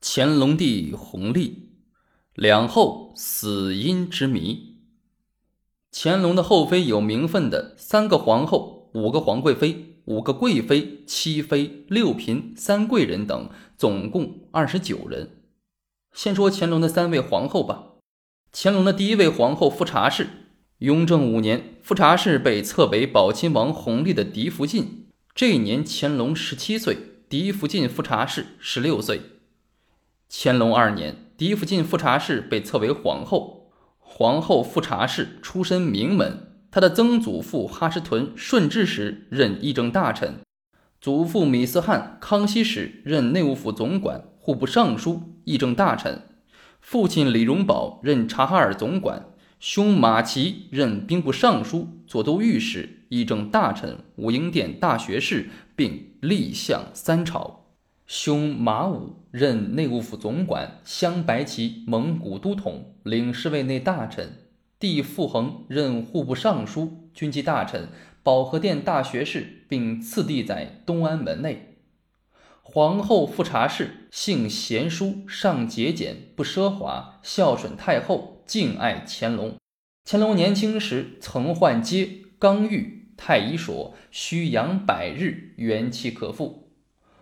乾隆帝弘历，两后死因之谜。乾隆的后妃有名分的三个皇后、五个皇贵妃、五个贵妃、七妃、六嫔、三贵人等，总共二十九人。先说乾隆的三位皇后吧。乾隆的第一位皇后富察氏，雍正五年，富察氏被册为宝亲王弘历的嫡福晋。这一年乾隆十七岁，嫡福晋富察氏十六岁。乾隆二年，嫡福晋富察氏被册为皇后。皇后富察氏出身名门，她的曾祖父哈什屯顺治时任议政大臣，祖父米斯汗康熙时任内务府总管、户部尚书、议政大臣，父亲李荣保任察哈尔总管，兄马齐任兵部尚书、左都御史、议政大臣、武英殿大学士，并立相三朝。兄马武任内务府总管，镶白旗蒙古都统，领侍卫内大臣；弟傅恒任户部尚书、军机大臣，保和殿大学士，并次第在东安门内。皇后富察氏性贤淑，尚节俭，不奢华，孝顺太后，敬爱乾隆。乾隆年轻时曾患疖，刚愈，太医说需养百日，元气可复。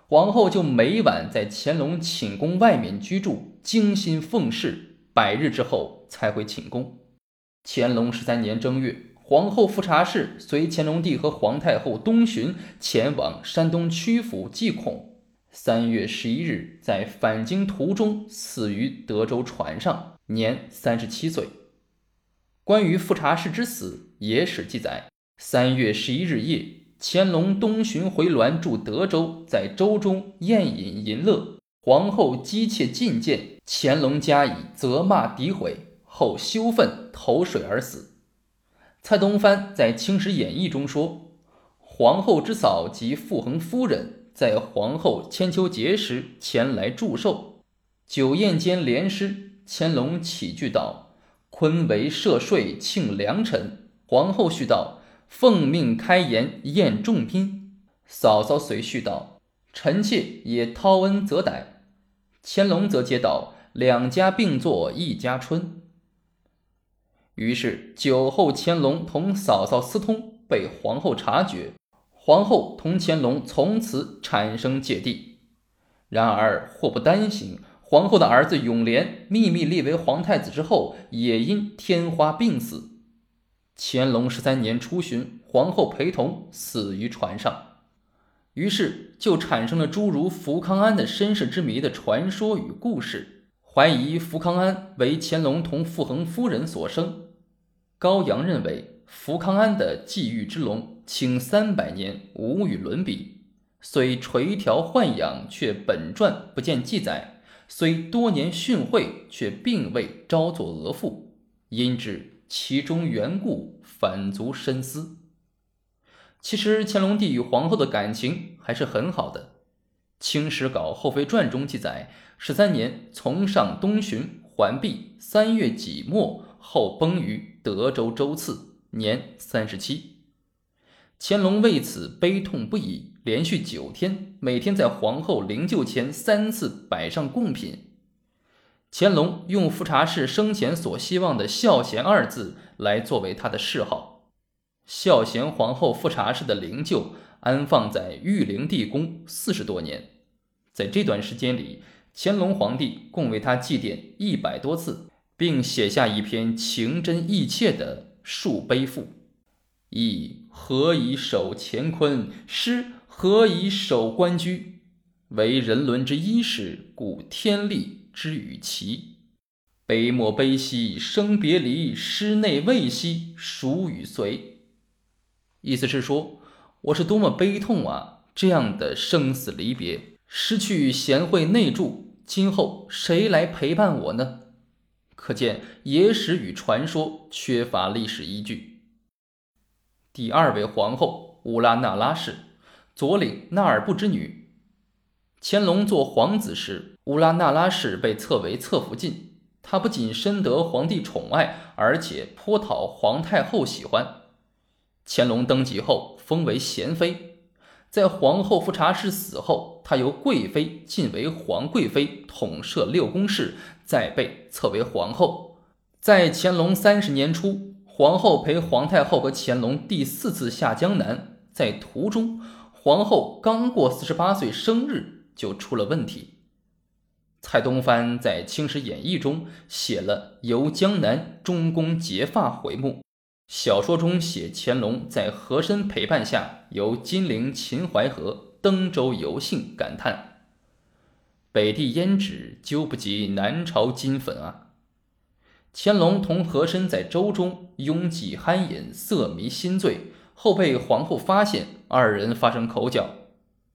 皇后就每晚在乾隆寝宫外面居住，精心奉侍，百日之后才回寝宫。乾隆十三年正月，皇后富察氏随乾隆帝和皇太后东巡，前往山东曲阜祭孔。三月十一日，在返京途中死于德州船上，年三十七岁。关于富察氏之死，野史记载：三月十一日夜。乾隆东巡回銮驻德州，在州中宴饮淫乐，皇后姬妾进谏，乾隆加以责骂诋毁，后羞愤投水而死。蔡东藩在《清史演义》中说，皇后之嫂及傅恒夫人在皇后千秋节时前来祝寿，酒宴间连诗，乾隆起句道：“坤为赦税庆良辰。”皇后续道。奉命开筵宴众宾，嫂嫂随续道：“臣妾也掏恩泽歹。”乾隆则接道：“两家并作一家春。”于是酒后，乾隆同嫂嫂私通，被皇后察觉，皇后同乾隆从此产生芥蒂。然而祸不单行，皇后的儿子永琏秘密立为皇太子之后，也因天花病死。乾隆十三年初旬，皇后陪同死于船上，于是就产生了诸如福康安的身世之谜的传说与故事，怀疑福康安为乾隆同傅恒夫人所生。高阳认为福康安的际遇之龙，请三百年无与伦比，虽垂髫豢养，却本传不见记载；虽多年训诲，却并未招作额驸，因之。其中缘故，反足深思。其实乾隆帝与皇后的感情还是很好的。《清史稿后妃传》中记载，十三年从上东巡，还毕，三月己末，后崩于德州州刺，年三十七。乾隆为此悲痛不已，连续九天，每天在皇后灵柩前三次摆上贡品。乾隆用富察氏生前所希望的“孝贤”二字来作为他的谥号。孝贤皇后富察氏的灵柩安放在玉陵地宫四十多年，在这段时间里，乾隆皇帝共为他祭奠一百多次，并写下一篇情真意切的述碑赋：“以何以守乾坤？师何以守官居？为人伦之伊始，故天立。”之与齐悲莫悲兮生别离，师内未兮孰与随？意思是说，我是多么悲痛啊！这样的生死离别，失去贤惠内助，今后谁来陪伴我呢？可见野史与传说缺乏历史依据。第二位皇后乌拉那拉氏，左领纳尔布之女。乾隆做皇子时，乌拉那拉氏被册为侧福晋。她不仅深得皇帝宠爱，而且颇讨皇太后喜欢。乾隆登基后，封为贤妃。在皇后富察氏死后，她由贵妃晋为皇贵妃，统摄六宫事，再被册为皇后。在乾隆三十年初，皇后陪皇太后和乾隆第四次下江南，在途中，皇后刚过四十八岁生日就出了问题。蔡东藩在《清史演义》中写了游江南中宫结发回目。小说中写乾隆在和珅陪伴下由金陵秦淮河登舟游幸，感叹：“北地胭脂究不及南朝金粉啊！”乾隆同和珅在舟中拥挤酣饮，色迷心醉，后被皇后发现，二人发生口角。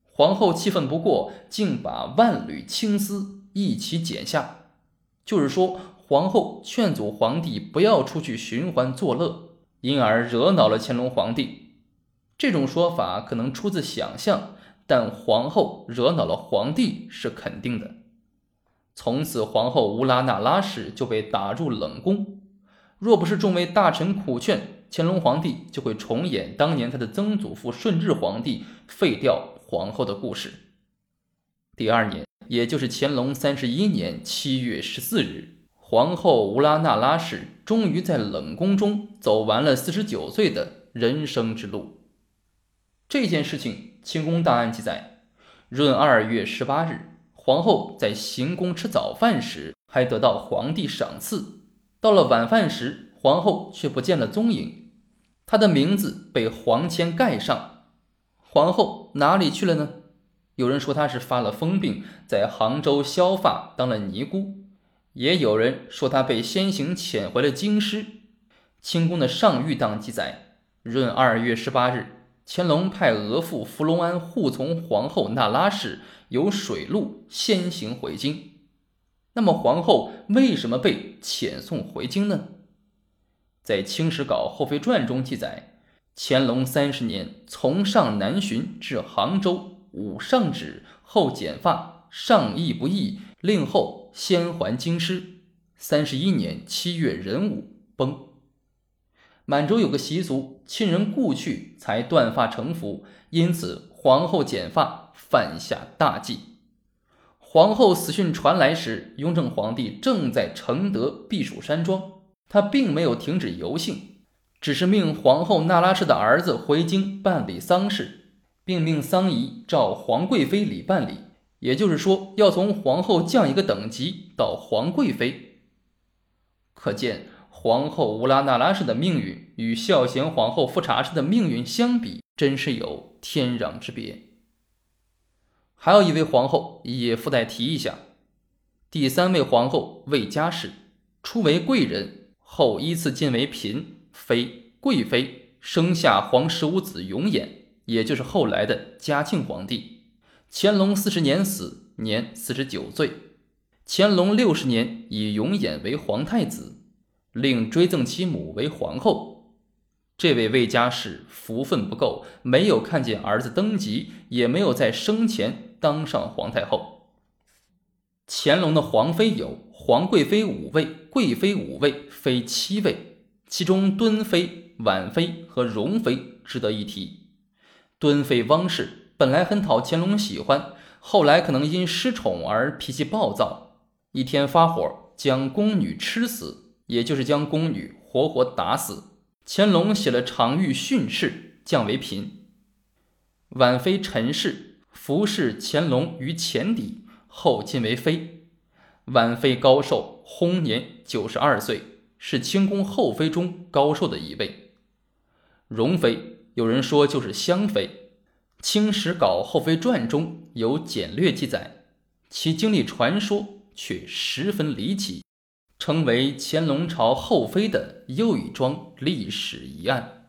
皇后气愤不过，竟把万缕青丝一起剪下，就是说，皇后劝阻皇帝不要出去寻欢作乐。因而惹恼了乾隆皇帝，这种说法可能出自想象，但皇后惹恼了皇帝是肯定的。从此，皇后乌拉那拉氏就被打入冷宫。若不是众位大臣苦劝，乾隆皇帝就会重演当年他的曾祖父顺治皇帝废掉皇后的故事。第二年，也就是乾隆三十一年七月十四日。皇后乌拉那拉氏终于在冷宫中走完了四十九岁的人生之路。这件事情，清宫档案记载：闰二月十八日，皇后在行宫吃早饭时，还得到皇帝赏赐。到了晚饭时，皇后却不见了踪影，她的名字被黄签盖上。皇后哪里去了呢？有人说他是发了疯病，在杭州削发当了尼姑。也有人说他被先行遣回了京师。清宫的上谕档记载：闰二月十八日，乾隆派额驸福隆安护从皇后那拉氏由水路先行回京。那么皇后为什么被遣送回京呢？在《清史稿后妃传》中记载：乾隆三十年，从上南巡至杭州，午上旨，后剪发，上意不义，令后。先还京师。三十一年七月壬午崩。满洲有个习俗，亲人故去才断发成服，因此皇后剪发犯下大忌。皇后死讯传来时，雍正皇帝正在承德避暑山庄，他并没有停止游幸，只是命皇后那拉氏的儿子回京办理丧事，并命丧仪照皇贵妃礼办理。也就是说，要从皇后降一个等级到皇贵妃。可见，皇后乌拉那拉氏的命运与孝贤皇后富察氏的命运相比，真是有天壤之别。还有一位皇后也附带提一下：第三位皇后魏佳氏，初为贵人，后依次晋为嫔、妃、贵妃，生下皇十五子永琰，也就是后来的嘉庆皇帝。乾隆四十年死，年四十九岁。乾隆六十年以永琰为皇太子，令追赠其母为皇后。这位魏家氏福分不够，没有看见儿子登基，也没有在生前当上皇太后。乾隆的皇妃有皇贵妃五位，贵妃五位，妃七位，其中敦妃、婉妃和容妃值得一提。敦妃汪氏。本来很讨乾隆喜欢，后来可能因失宠而脾气暴躁，一天发火将宫女吃死，也就是将宫女活活打死。乾隆写了长谕训斥，降为嫔。婉妃陈氏服侍乾隆于前邸，后晋为妃。婉妃高寿，薨年九十二岁，是清宫后妃中高寿的一位。容妃，有人说就是香妃。《清史稿后妃传》中有简略记载，其经历传说却十分离奇，成为乾隆朝后妃的又一桩历史疑案。